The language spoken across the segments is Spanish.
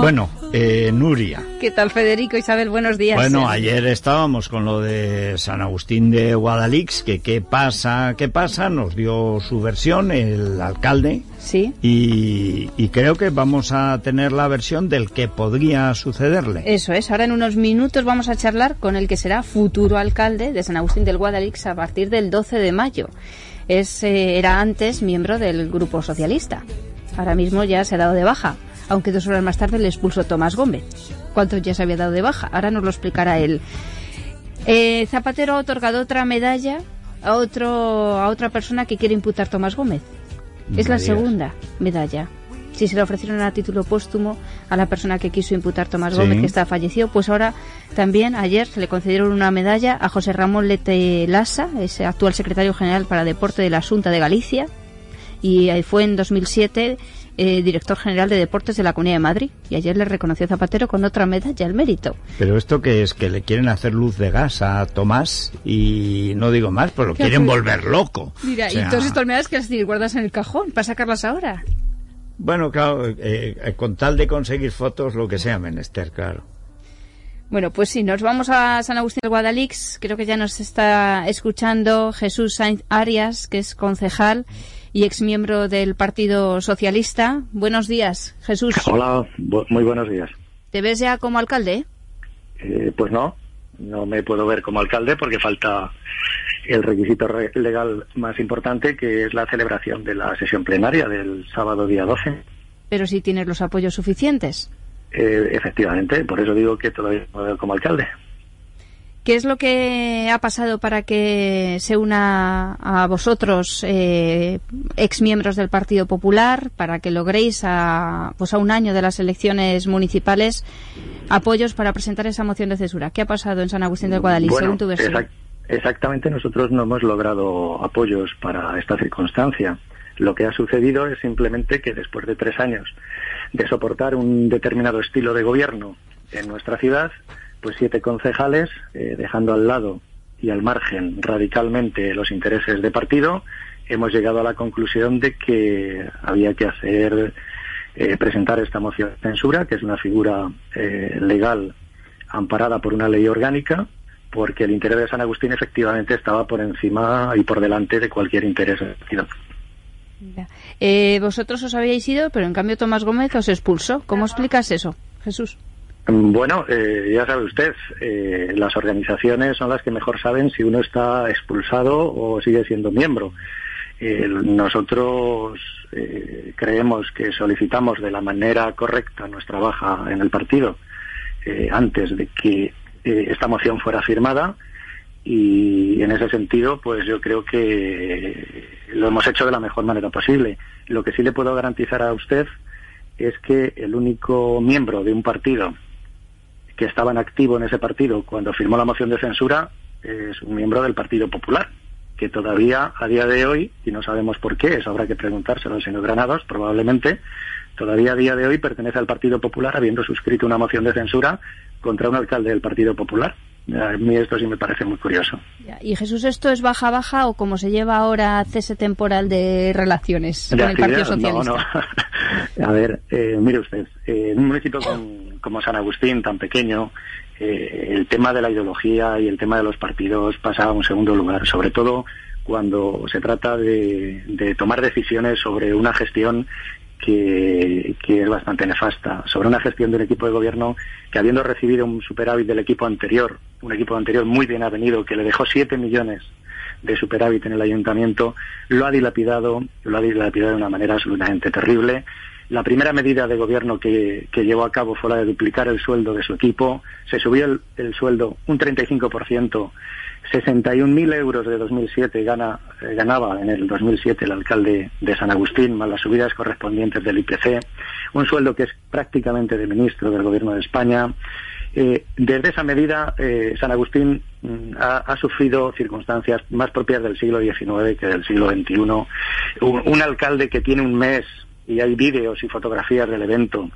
Bueno, eh, Nuria. ¿Qué tal, Federico? Isabel, buenos días. Bueno, ayer estábamos con lo de San Agustín de Guadalix, que qué pasa, qué pasa, nos dio su versión el alcalde. Sí. Y, y creo que vamos a tener la versión del que podría sucederle. Eso es, ahora en unos minutos vamos a charlar con el que será futuro alcalde de San Agustín del Guadalix a partir del 12 de mayo. Es, eh, era antes miembro del Grupo Socialista. Ahora mismo ya se ha dado de baja aunque dos horas más tarde le expulsó Tomás Gómez. ¿Cuánto ya se había dado de baja? Ahora nos lo explicará él. Eh, Zapatero ha otorgado otra medalla a, otro, a otra persona que quiere imputar Tomás Gómez. Es la segunda medalla. Si se le ofrecieron a título póstumo a la persona que quiso imputar Tomás Gómez, que está fallecido, pues ahora también ayer se le concedieron una medalla a José Ramón Lete Lassa, ese actual secretario general para Deporte de la Junta de Galicia, y fue en 2007 eh, director general de deportes de la Comunidad de Madrid. Y ayer le reconoció Zapatero con otra medalla el mérito. Pero esto que es que le quieren hacer luz de gas a Tomás y no digo más, pues lo quieren volver loco. Mira, y todas estas medallas que las guardas en el cajón para sacarlas ahora. Bueno, claro, eh, eh, con tal de conseguir fotos, lo que sea menester, claro. Bueno, pues sí, nos vamos a San Agustín del Guadalix. Creo que ya nos está escuchando Jesús Sainz Arias, que es concejal y exmiembro del Partido Socialista. Buenos días, Jesús. Hola, muy buenos días. ¿Te ves ya como alcalde? Eh, pues no, no me puedo ver como alcalde porque falta el requisito legal más importante, que es la celebración de la sesión plenaria del sábado día 12. Pero si tienes los apoyos suficientes. Eh, efectivamente, por eso digo que todavía no me veo como alcalde. ¿Qué es lo que ha pasado para que se una a vosotros, eh, ex miembros del Partido Popular, para que logréis a, pues a un año de las elecciones municipales apoyos para presentar esa moción de censura? ¿Qué ha pasado en San Agustín del Guadalís, según tu versión? exactamente, nosotros no hemos logrado apoyos para esta circunstancia. Lo que ha sucedido es simplemente que después de tres años de soportar un determinado estilo de gobierno en nuestra ciudad, pues siete concejales, eh, dejando al lado y al margen radicalmente los intereses de partido, hemos llegado a la conclusión de que había que hacer eh, presentar esta moción de censura, que es una figura eh, legal amparada por una ley orgánica, porque el interés de San Agustín efectivamente estaba por encima y por delante de cualquier interés del partido. vosotros os habíais ido, pero en cambio Tomás Gómez os expulsó. ¿Cómo explicas eso, Jesús? Bueno, eh, ya sabe usted, eh, las organizaciones son las que mejor saben si uno está expulsado o sigue siendo miembro. Eh, nosotros creemos que solicitamos de la manera correcta nuestra baja en el partido antes de que esta moción fuera firmada y en ese sentido pues yo creo que lo hemos hecho de la mejor manera posible. Lo que sí le puedo garantizar a usted es que el único miembro de un partido que estaba en activo en ese partido cuando firmó la moción de censura es un miembro del Partido Popular, que todavía a día de hoy, y no sabemos por qué, eso habrá que preguntárselo al señor Granados, probablemente, todavía a día de hoy pertenece al Partido Popular habiendo suscrito una moción de censura contra un alcalde del Partido Popular. A mí esto sí me parece muy curioso. ¿Y Jesús, esto es baja-baja o como se lleva ahora cese temporal de relaciones con el Partido Socialista? No, no. A ver, eh, mire usted, eh, en un municipio como San Agustín, tan pequeño, eh, el tema de la ideología y el tema de los partidos pasa a un segundo lugar, sobre todo cuando se trata de, tomar decisiones sobre una gestión que, es bastante nefasta, sobre una gestión de un equipo de gobierno que habiendo recibido un superávit del equipo anterior, un equipo anterior muy bien avenido, que le dejó 7 millones de superávit en el ayuntamiento, lo ha dilapidado, lo ha dilapidado de una manera absolutamente terrible. La primera medida de gobierno que, llevó a cabo fue la de duplicar el sueldo de su equipo. Se subió el, el sueldo un 35% 61.000 euros de 2007 gana, eh, ganaba en el 2007 el alcalde de San Agustín, más las subidas correspondientes del IPC, un sueldo que es prácticamente de ministro del Gobierno de España. Eh, desde esa medida, eh, San Agustín mm, ha, sufrido circunstancias más propias del siglo XIX que del siglo XXI. un alcalde que tiene un mes, y hay vídeos y fotografías del evento,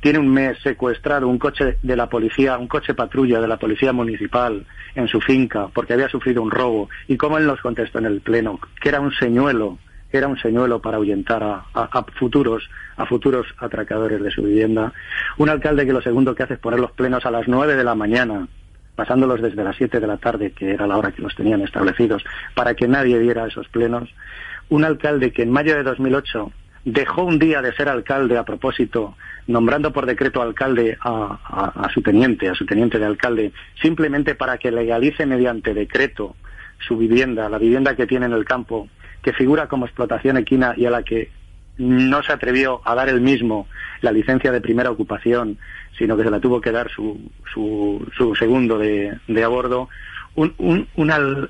tiene un mes secuestrado un coche de la policía, un coche patrulla de la policía municipal en su finca porque había sufrido un robo y cómo él nos contestó en el pleno que era un señuelo, era un señuelo para ahuyentar a, futuros a futuros atracadores de su vivienda. Un alcalde que lo segundo que hace es poner los plenos a las nueve de la mañana pasándolos desde las siete de la tarde, que era la hora que los tenían establecidos, para que nadie viera esos plenos. Un alcalde que en mayo de 2008 dejó un día de ser alcalde a propósito nombrando por decreto alcalde a, su teniente, a su teniente de alcalde, simplemente para que legalice mediante decreto su vivienda, la vivienda que tiene en el campo, que figura como explotación equina y a la que no se atrevió a dar él mismo la licencia de primera ocupación, sino que se la tuvo que dar su, su, segundo de, de un, un,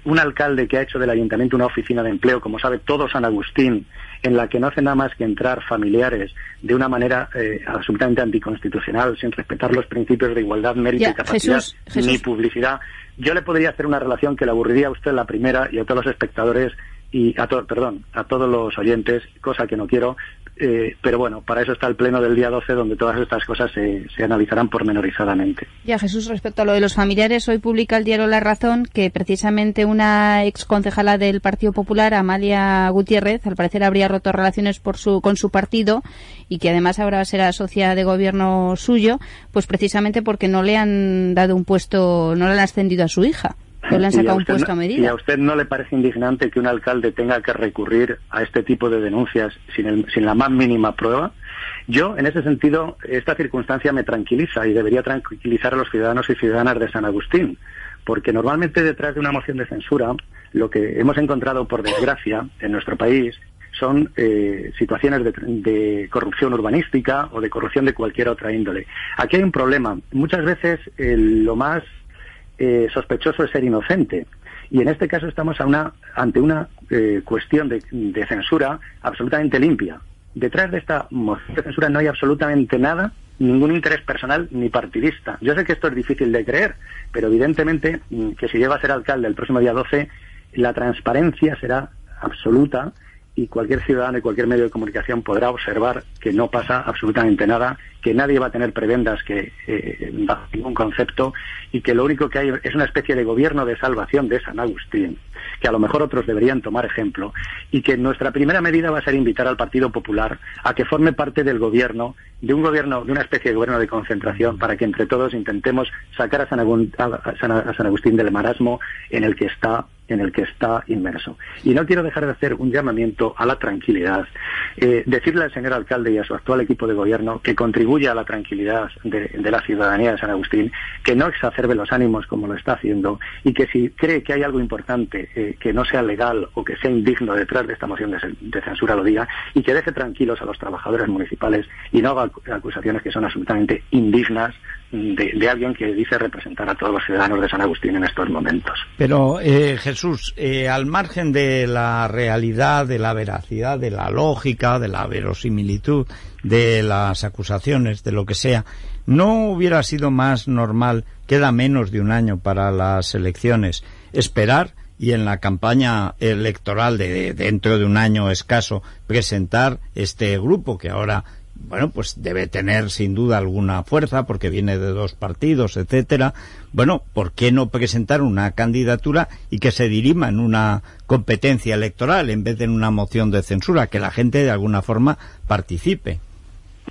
un, alcalde que ha hecho del ayuntamiento una oficina de empleo, como sabe todo San Agustín, en la que no hace nada más que entrar familiares de una manera eh, absolutamente anticonstitucional, sin respetar los principios de igualdad, mérito y capacidad, ni publicidad. Yo le podría hacer una relación que le aburriría a usted la primera y a todos los espectadores y a todos, perdón, a todos los oyentes, cosa que no quiero, eh, pero bueno, para eso está el pleno del día 12 donde todas estas cosas se, se, analizarán pormenorizadamente. Ya, Jesús, respecto a lo de los familiares, hoy publica el diario La Razón que precisamente una ex concejala del Partido Popular, Amalia Gutiérrez, al parecer habría roto relaciones por su, con su partido y que además ahora será socia de gobierno suyo, pues precisamente porque no le han dado un puesto, no le han ascendido a su hija. ¿Y a usted no le parece indignante que un alcalde tenga que recurrir a este tipo de denuncias sin, sin la más mínima prueba? Yo, en ese sentido, esta circunstancia me tranquiliza y debería tranquilizar a los ciudadanos y ciudadanas de San Agustín, porque normalmente detrás de una moción de censura, lo que hemos encontrado, por desgracia, en nuestro país, son eh, situaciones de, corrupción urbanística o de corrupción de cualquier otra índole. Aquí hay un problema. Muchas veces lo más eh, sospechoso de ser inocente. Y en este caso estamos ante una eh, cuestión de, censura absolutamente limpia. Detrás de esta moción de censura no hay absolutamente nada, ningún interés personal ni partidista. Yo sé que esto es difícil de creer, pero evidentemente mm, que si llega a ser alcalde el próximo día 12, la transparencia será absoluta y cualquier ciudadano y cualquier medio de comunicación podrá observar que no pasa absolutamente nada, que nadie va a tener prebendas que eh, bajo ningún concepto y que lo único que hay es una especie de gobierno de salvación de San Agustín, que a lo mejor otros deberían tomar ejemplo y que nuestra primera medida va a ser invitar al Partido Popular a que forme parte del gobierno, de un gobierno, de una especie de gobierno de concentración para que entre todos intentemos sacar a San, Agustín del marasmo en el que está en el que está inmerso. Y no quiero dejar de hacer un llamamiento a la tranquilidad, eh, decirle al señor alcalde y a su actual equipo de gobierno que contribuya a la tranquilidad de, la ciudadanía de San Agustín, que no exacerbe los ánimos como lo está haciendo y que si cree que hay algo importante eh, que no sea legal o que sea indigno detrás de esta moción de, de, censura lo diga y que deje tranquilos a los trabajadores municipales y no haga acusaciones que son absolutamente indignas de, alguien que dice representar a todos los ciudadanos de San Agustín en estos momentos. Pero, eh, Jesús, eh, al margen de la realidad, de la veracidad, de la lógica, de la verosimilitud, de las acusaciones, de lo que sea, ¿no hubiera sido más normal, queda menos de un año para las elecciones, esperar y en la campaña electoral de dentro de un año escaso presentar este grupo que ahora bueno, pues debe tener sin duda alguna fuerza porque viene de dos partidos, etcétera. Bueno, ¿por qué no presentar una candidatura y que se dirima en una competencia electoral en vez de en una moción de censura, que la gente de alguna forma participe?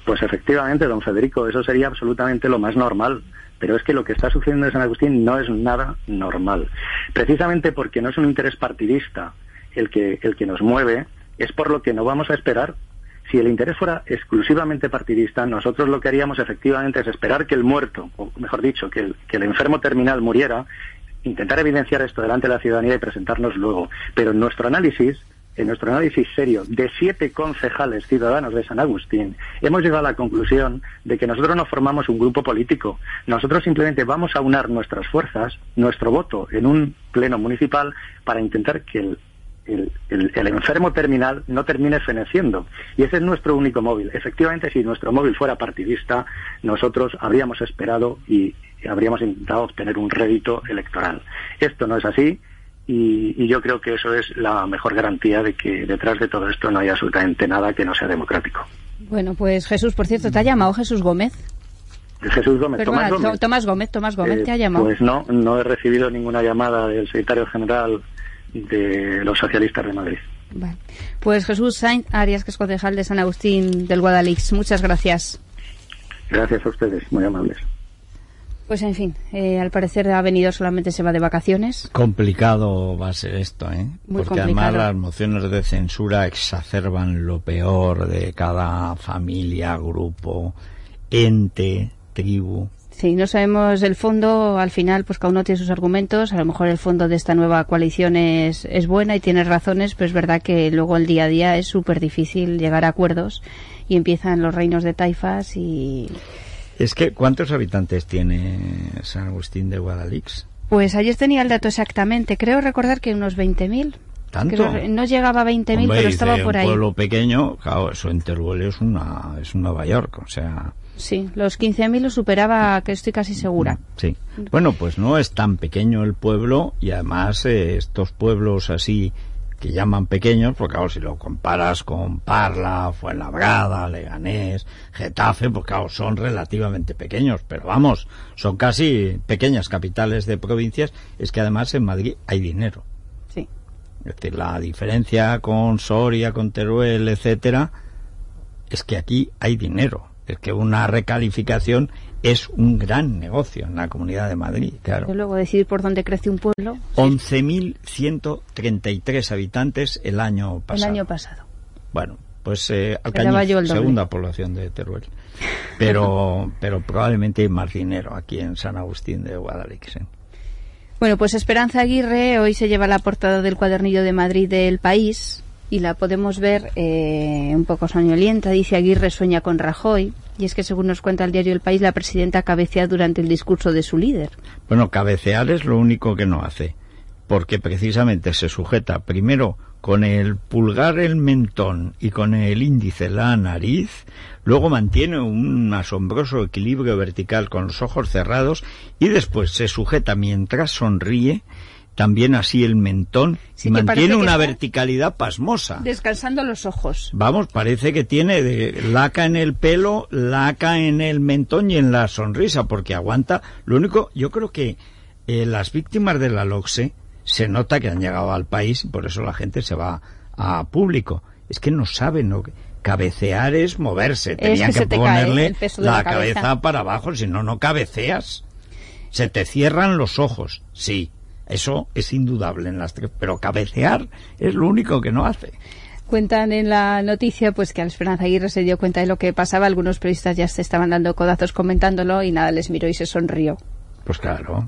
Pues efectivamente, don Federico, eso sería absolutamente lo más normal. Pero es que lo que está sucediendo en San Agustín no es nada normal. Precisamente porque no es un interés partidista el que, el que nos mueve, es por lo que no vamos a esperar si el interés fuera exclusivamente partidista, nosotros lo que haríamos efectivamente es esperar que el muerto, o mejor dicho, que el, que el enfermo terminal muriera, intentar evidenciar esto delante de la ciudadanía y presentarnos luego. Pero en nuestro análisis, en nuestro análisis serio de siete concejales ciudadanos de San Agustín, hemos llegado a la conclusión de que nosotros no formamos un grupo político. Nosotros simplemente vamos a unar nuestras fuerzas, nuestro voto en un pleno municipal para intentar que el el, enfermo terminal no termine feneciendo. Y ese es nuestro único móvil. Efectivamente, si nuestro móvil fuera partidista, nosotros habríamos esperado y habríamos intentado obtener un rédito electoral. Esto no es así y, yo creo que eso es la mejor garantía de que detrás de todo esto no hay absolutamente nada que no sea democrático. Bueno, pues Jesús, por cierto, ¿te ha llamado Jesús Gómez? Jesús Gómez, Tomás Gómez. Tomás Gómez, Tomás Gómez, ¿te ha eh, llamado? Pues no, no he recibido ninguna llamada del secretario general de los socialistas de Madrid. Pues Jesús Sainz Arias, que es concejal de San Agustín del Guadalix. Muchas gracias. Gracias a ustedes, muy amables. Pues en fin, eh, al parecer ha venido solamente se va de vacaciones. Complicado va a ser esto, ¿eh? Porque además las mociones de censura exacerban lo peor de cada familia, grupo, ente, tribu. Sí, no sabemos el fondo, al final pues cada uno tiene sus argumentos, a lo mejor el fondo de esta nueva coalición es, es buena y tiene razones, pero es verdad que luego el día a día es súper difícil llegar a acuerdos y empiezan los reinos de taifas y... Es que, ¿cuántos habitantes tiene San Agustín de Guadalix? Pues ayer tenía el dato exactamente, creo recordar que unos 20.000. ¿Tanto? no llegaba a 20.000, pero estaba por ahí. un pueblo pequeño, claro, eso en Teruel es, una, es un Nueva York, o sea... Sí, los 15.000 lo superaba, que estoy casi segura. Sí. Bueno, pues no es tan pequeño el pueblo y además eh, estos pueblos así que llaman pequeños, porque claro, si lo comparas con Parla, Fuenlabrada, Leganés, Getafe, pues claro, son relativamente pequeños, pero vamos, son casi pequeñas capitales de provincias, es que además en Madrid hay dinero. Sí. Es decir, la diferencia con Soria, con Teruel, etcétera, es que aquí hay dinero es que una recalificación es un gran negocio en la Comunidad de Madrid, claro. Y luego decidir por dónde crece un pueblo. 11.133 habitantes el año pasado. El año pasado. Bueno, pues eh, Alcañiz, segunda población de Teruel. Pero, pero probablemente hay más dinero aquí en San Agustín de Guadalix. ¿eh? Bueno, pues Esperanza Aguirre hoy se lleva la portada del cuadernillo de Madrid del país y la podemos ver eh, un poco soñolienta. Dice Aguirre sueña con Rajoy. Y es que, según nos cuenta el diario El País, la presidenta cabecea durante el discurso de su líder. Bueno, cabecear es lo único que no hace, porque precisamente se sujeta primero con el pulgar el mentón y con el índice la nariz, luego mantiene un asombroso equilibrio vertical con los ojos cerrados y después se sujeta mientras sonríe también así el mentón y mantiene una verticalidad pasmosa. Descansando los ojos. Vamos, parece que tiene de laca en el pelo, laca en el mentón y en la sonrisa, porque aguanta. Lo único, yo creo que eh, las víctimas de la LOXE se nota que han llegado al país y por eso la gente se va a público. Es que no saben que cabecear es moverse. Tenían que, ponerle la, cabeza para abajo, si no, no cabeceas. Se te cierran los ojos, sí eso es indudable en las tres, pero cabecear es lo único que no hace. Cuentan en la noticia pues que al Esperanza Aguirre se dio cuenta de lo que pasaba, algunos periodistas ya se estaban dando codazos comentándolo y nada, les miró y se sonrió. Pues claro.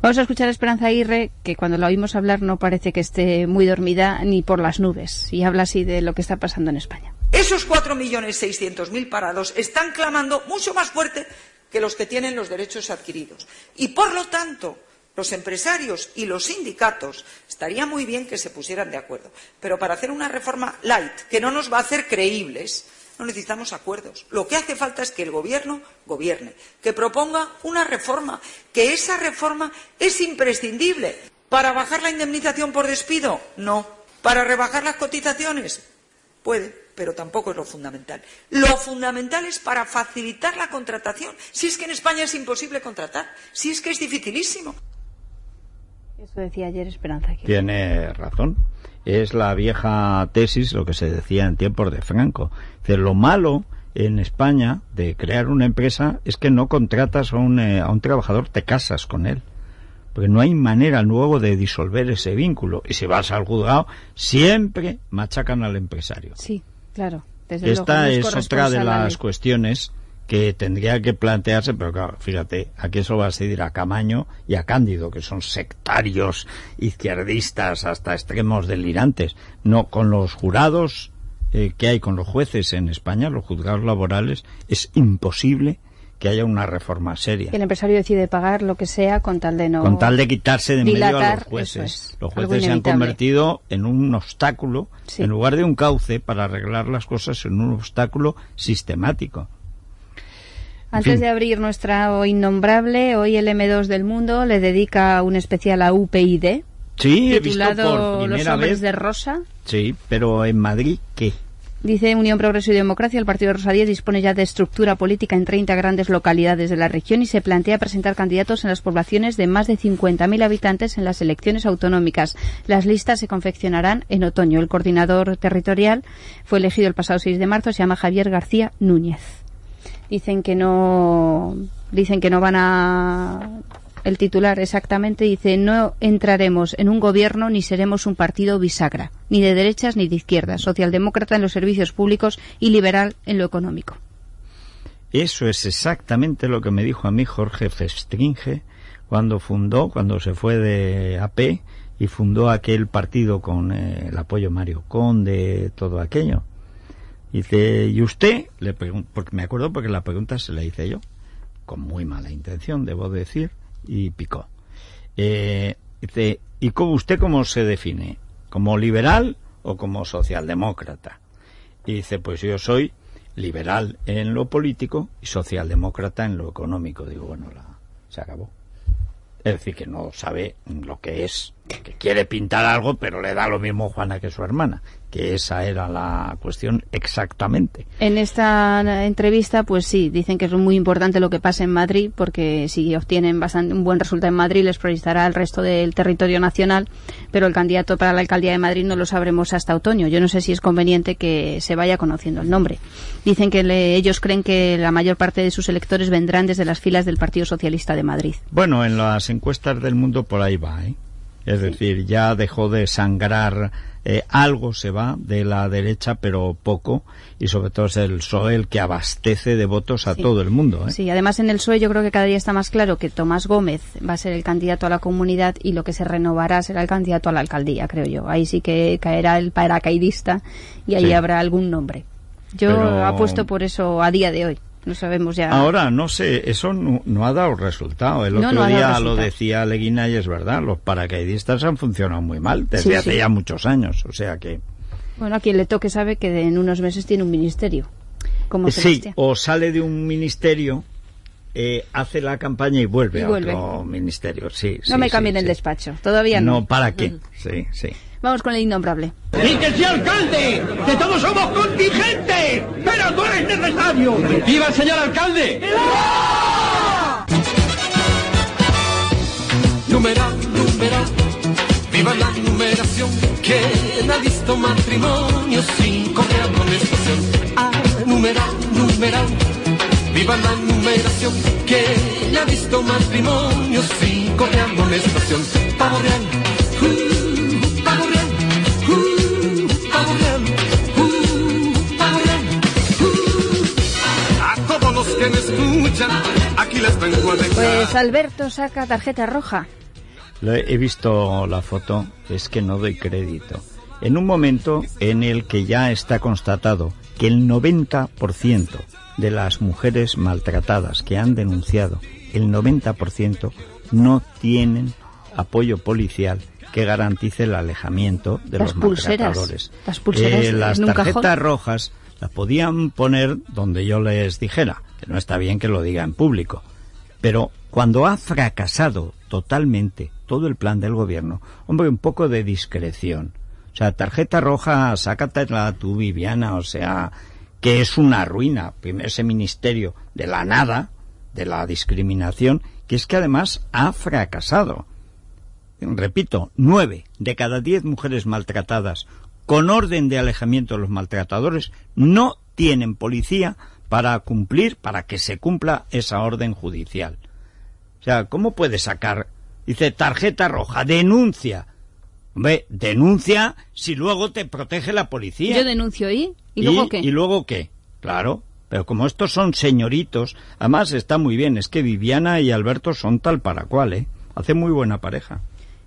Vamos a escuchar a Esperanza Aguirre, que cuando la oímos hablar no parece que esté muy dormida ni por las nubes, y habla así de lo que está pasando en España. Esos 4.600.000 parados están clamando mucho más fuerte que los que tienen los derechos adquiridos. Y por lo tanto, los empresarios y los sindicatos estaría muy bien que se pusieran de acuerdo. Pero para hacer una reforma light, que no nos va a hacer creíbles, no necesitamos acuerdos. Lo que hace falta es que el Gobierno gobierne, que proponga una reforma, que esa reforma es imprescindible. ¿Para bajar la indemnización por despido? No. ¿Para rebajar las cotizaciones? Puede, pero tampoco es lo fundamental. Lo fundamental es para facilitar la contratación. Si es que en España es imposible contratar, si es que es dificilísimo. Eso decía ayer Esperanza. Tiene razón. Es la vieja tesis, lo que se decía en tiempos de Franco. De lo malo en España de crear una empresa es que no contratas a un, eh, a un trabajador, te casas con él. Porque no hay manera luego de disolver ese vínculo. Y si vas al juzgado, siempre machacan al empresario. Sí, claro. Desde Esta luego, no es otra de las cuestiones que tendría que plantearse, pero claro, fíjate, aquí eso va a seguir a Camaño y a Cándido, que son sectarios, izquierdistas, hasta extremos delirantes. No, con los jurados eh, que hay, con los jueces en España, los juzgados laborales, es imposible que haya una reforma seria. El empresario decide pagar lo que sea con tal de no. Con tal de quitarse de medio a dilatar, los jueces. es, los jueces se han convertido en un obstáculo, Sí. en lugar de un cauce para arreglar las cosas, en un obstáculo sistemático. Antes de abrir nuestra innombrable, hoy el M2 del Mundo le dedica un especial a UPyD, Sí, he visto por Los hombres vez. de rosa. Sí, pero en Madrid, ¿qué? Dice Unión Progreso y Democracia, el Partido Rosa 10 dispone ya de estructura política en 30 grandes localidades de la región y se plantea presentar candidatos en las poblaciones de más de 50.000 habitantes en las elecciones autonómicas. Las listas se confeccionarán en otoño. El coordinador territorial fue elegido el pasado 6 de marzo, se llama Javier García Núñez. Dicen que no dicen que no van a el titular exactamente dice no entraremos en un gobierno ni seremos un partido bisagra, ni de derechas ni de izquierdas, socialdemócrata en los servicios públicos y liberal en lo económico. Eso es exactamente lo que me dijo a mí Jorge Festringe cuando fundó, cuando se fue de AP y fundó aquel partido con eh, el apoyo Mario Conde, todo aquello. Dice, ¿y usted? Le porque me acuerdo porque la pregunta se la hice yo, con muy mala intención, debo decir, y picó. Eh, dice, ¿y cómo, usted cómo se define? ¿Como liberal o como socialdemócrata? Y dice, pues yo soy liberal en lo político y socialdemócrata en lo económico. Digo, bueno, la, se acabó. Es decir, que no sabe lo que es, que quiere pintar algo, pero le da lo mismo Juana que su hermana, que esa era la cuestión exactamente. En esta entrevista, pues sí, dicen que es muy importante lo que pasa en Madrid, porque si obtienen bastante, un buen resultado en Madrid, les proyectará al resto del territorio nacional, pero el candidato para la alcaldía de Madrid no lo sabremos hasta otoño. Yo no sé si es conveniente que se vaya conociendo el nombre. Dicen que le- ellos creen que la mayor parte de sus electores vendrán desde las filas del Partido Socialista de Madrid. Bueno, en las encuestas del mundo por ahí va, ¿eh? Es decir, ya dejó de sangrar, eh, algo se va de la derecha, pero poco, y sobre todo es el PSOE el que abastece de votos a Sí. todo el mundo, ¿eh? Sí, además en el PSOE yo creo que cada día está más claro que Tomás Gómez va a ser el candidato a la comunidad y lo que se renovará será el candidato a la alcaldía, creo yo. Ahí sí que caerá el paracaidista y ahí Sí. habrá algún nombre. Yo Pero- apuesto por eso a día de hoy. No sabemos ya. Ahora, no sé, eso no, no ha dado resultado. El No, otro no día lo decía Leguina y es verdad, los paracaidistas han funcionado muy mal desde Sí, hace sí. ya muchos años, o sea que... Bueno, a quien le toque sabe que en unos meses tiene un ministerio. Como Sí, o sale de un ministerio, eh, hace la campaña y vuelve Y a otro ministerio, sí. No sí, me sí, cambien el despacho. Todavía no. No, ¿para qué? Sí, sí. Vamos con el innombrable. ¡Y que sea alcalde! ¡Que todos somos contingentes! ¡Pero tú eres necesario! ¡Viva el señor alcalde! Numeral, numeral, viva la numeración, que ha visto matrimonio sin correa amonestación. Ah, numeral, numeral, viva la numeración, que ha visto matrimonio sin correa amonestación. Pavo real, uh, que me escuchan, aquí les vengo a dejar. Pues Alberto saca tarjeta roja. Lo he he visto la foto, es que no doy crédito. En un momento en el que ya está constatado que el 90% de las mujeres maltratadas que han denunciado, el 90% no tienen apoyo policial que garantice el alejamiento de Las los pulseras, maltratadores. las pulseras Eh, las tarjetas rojas las podían poner donde yo les dijera, no está bien que lo diga en público. Pero cuando ha fracasado totalmente todo el plan del gobierno, hombre, un poco de discreción. O sea, tarjeta roja, sácatela tú, Viviana, o sea, que es una ruina, ese ministerio de la nada, de la discriminación, que es que además ha fracasado. Repito, nueve de cada diez mujeres maltratadas con orden de alejamiento de los maltratadores no tienen policía para cumplir, para que se cumpla esa orden judicial. O sea, ¿cómo puede sacar? Dice tarjeta roja, denuncia. Hombre, denuncia si luego te protege la policía. Yo denuncio ahí. ¿Y, luego qué? ¿Y luego qué? Claro. Pero como estos son señoritos, además está muy bien, es que Viviana y Alberto son tal para cual, ¿eh? Hace muy buena pareja.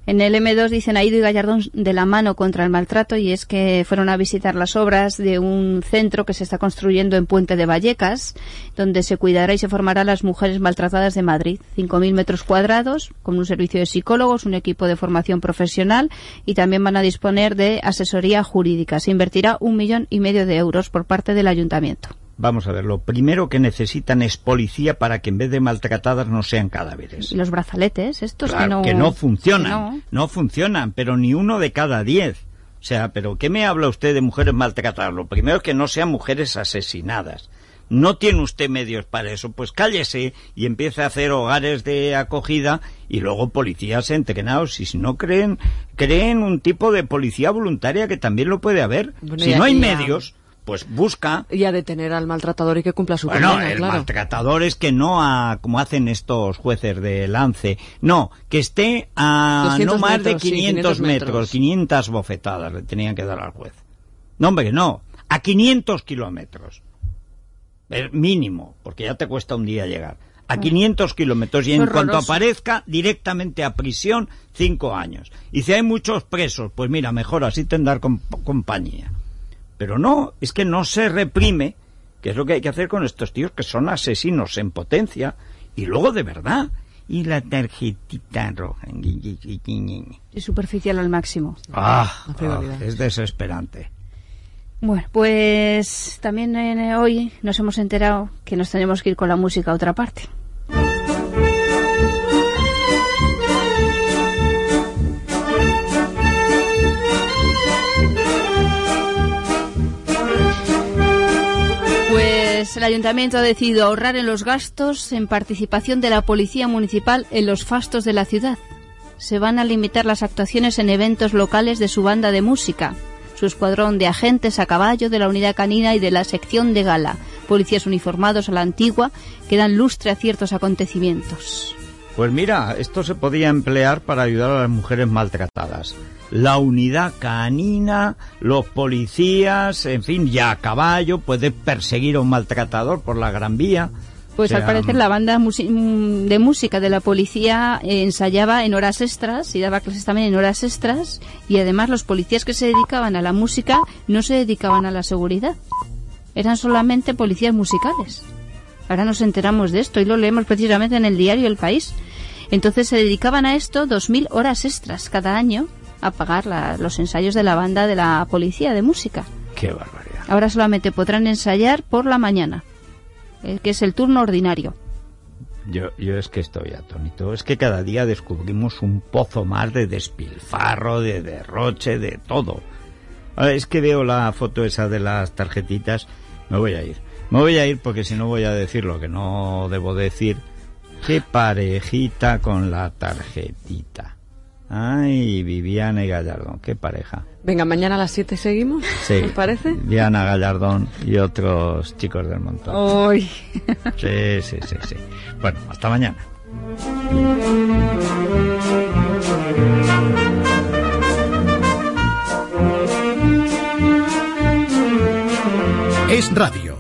En el M2 dicen Aido y Gallardón de la mano contra el maltrato y es que fueron a visitar las obras de un centro que se está construyendo en Puente de Vallecas, donde se cuidará y se formará a las mujeres maltratadas de Madrid. 5.000 metros cuadrados, con un servicio de psicólogos, un equipo de formación profesional y también van a disponer de asesoría jurídica. Se invertirá un millón y medio de euros por parte del ayuntamiento. Vamos a ver, lo primero que necesitan es policía para que en vez de maltratadas no sean cadáveres. Y los brazaletes, estos que no... Que no funcionan, no. funcionan, pero ni uno de cada diez. O sea, ¿pero qué me habla usted de mujeres maltratadas? Lo primero es que no sean mujeres asesinadas. No tiene usted medios para eso, pues cállese y empiece a hacer hogares de acogida y luego policías entrenados. Y si no creen, creen un tipo de policía voluntaria que también lo puede haber. si no hay medios, pues busca... Y a detener al maltratador y que cumpla su bueno, condena, el claro. maltratador es que no a, como hacen estos jueces de lance, no, que esté a no más metros, de 500, sí, 500 metros, metros. 500 bofetadas le tenían que dar al juez. No, hombre, no, a 500 kilómetros. El mínimo, porque ya te cuesta un día llegar. A 500 kilómetros y en Horroroso. cuanto aparezca, directamente a prisión, cinco años. Y si hay muchos presos, pues mira, mejor así tendrá comp- compañía. Pero no, es que no se reprime, que es lo que hay que hacer con estos tíos que son asesinos en potencia, y luego de verdad. Y la tarjetita roja. Es superficial al máximo. Ah, ah, es desesperante. Bueno, pues también eh, hoy nos hemos enterado que nos tenemos que ir con la música a otra parte. Pues el ayuntamiento ha decidido ahorrar en los gastos en participación de la policía municipal en los fastos de la ciudad. Se van a limitar las actuaciones en eventos locales de su banda de música, su escuadrón de agentes a caballo de la unidad canina y de la sección de gala, policías uniformados a la antigua que dan lustre a ciertos acontecimientos. Pues mira, esto se podía emplear para ayudar a las mujeres maltratadas. La unidad canina, los policías, en fin, ya a caballo, puede perseguir a un maltratador por la Gran Vía. Pues O sea, al parecer la banda mm, de música de la policía ensayaba en horas extras y daba clases también en horas extras y además los policías que se dedicaban a la música no se dedicaban a la seguridad. Eran solamente policías musicales. Ahora nos enteramos de esto y lo leemos precisamente en el diario El País. Entonces se dedicaban a esto 2.000 horas extras cada año a pagar la- los ensayos de la banda de la policía de música. Qué barbaridad. Ahora solamente podrán ensayar por la mañana, eh, que es el turno ordinario. Yo, yo es que estoy atónito. Es que cada día descubrimos un pozo más de despilfarro, de derroche, de todo. Ahora, es que veo la foto esa de las tarjetitas. Me voy a ir. Me voy a ir porque si no voy a decir lo que no debo decir. Qué parejita con la tarjetita. Ay, Viviana y Gallardón, qué pareja. Venga, mañana a las 7 seguimos. Sí. ¿Os parece? Viviana Gallardón y otros chicos del montón. Hoy. Sí, sí, sí, sí. Bueno, hasta mañana. Es radio.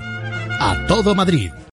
A todo Madrid.